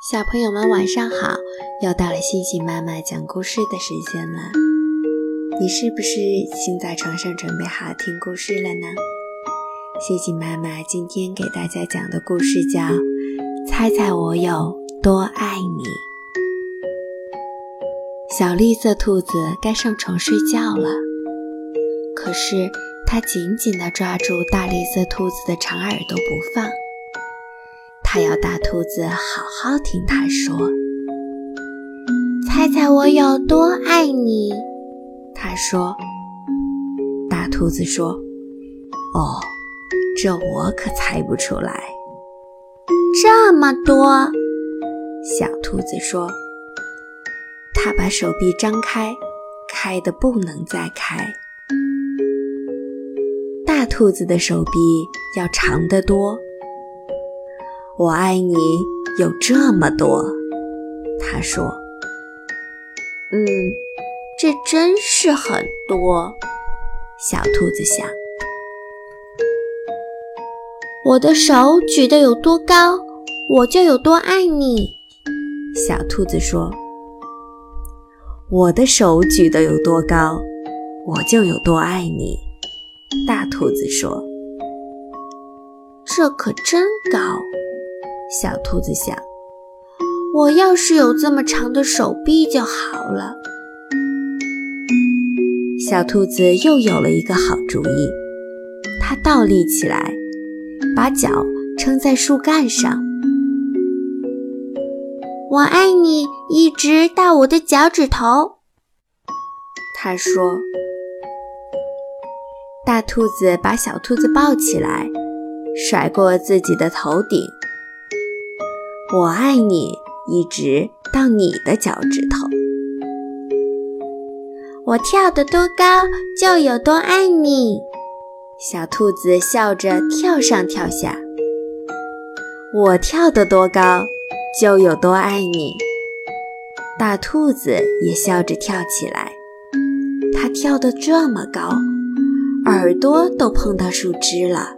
小朋友们晚上好，又到了星星妈妈讲故事的时间了。你是不是已经在床上准备好听故事了呢？星星妈妈今天给大家讲的故事叫《猜猜我有多爱你》。小绿色兔子该上床睡觉了，可是它紧紧地抓住大绿色兔子的长耳朵不放。他要大兔子好好听他说，猜猜我有多爱你？他说。大兔子说：“哦，这我可猜不出来。”这么多，小兔子说。他把手臂张开，开的不能再开。大兔子的手臂要长得多。我爱你有这么多，他说：“嗯，这真是很多。”小兔子想：“我的手举得有多高，我就有多爱你。”小兔子说：“我的手举得有多高，我就有多爱你。”大兔子说：“这可真高。”小兔子想：“我要是有这么长的手臂就好了。”小兔子又有了一个好主意，它倒立起来，把脚撑在树干上。“我爱你，一直到我的脚趾头。”他说。大兔子把小兔子抱起来，甩过自己的头顶。我爱你，一直到你的脚趾头。我跳得多高，就有多爱你。小兔子笑着跳上跳下。我跳得多高，就有多爱你。大兔子也笑着跳起来。它跳得这么高，耳朵都碰到树枝了。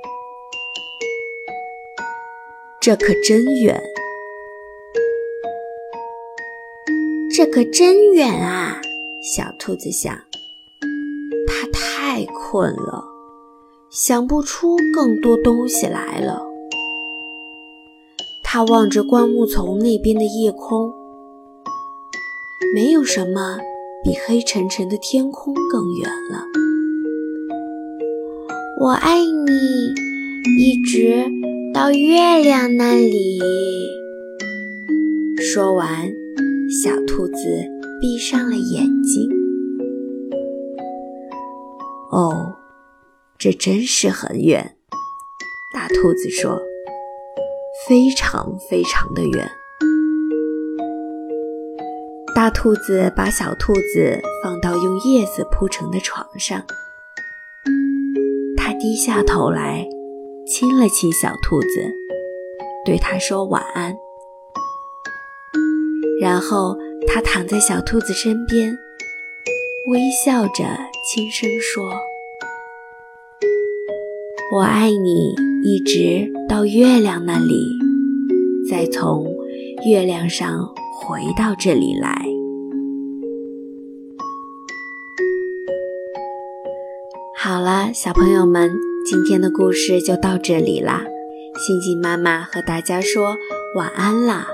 这可真远，这可真远啊！小兔子想，它太困了，想不出更多东西来了。它望着灌木丛那边的夜空，没有什么比黑沉沉的天空更远了。我爱你，一直。到月亮那里。说完，小兔子闭上了眼睛。哦，这真是很远。大兔子说：“非常非常的远。”大兔子把小兔子放到用叶子铺成的床上，它低下头来。亲了亲小兔子，对它说晚安。然后他躺在小兔子身边，微笑着轻声说：“我爱你，一直到月亮那里，再从月亮上回到这里来。”好了，小朋友们。今天的故事就到这里啦，星星妈妈和大家说晚安啦。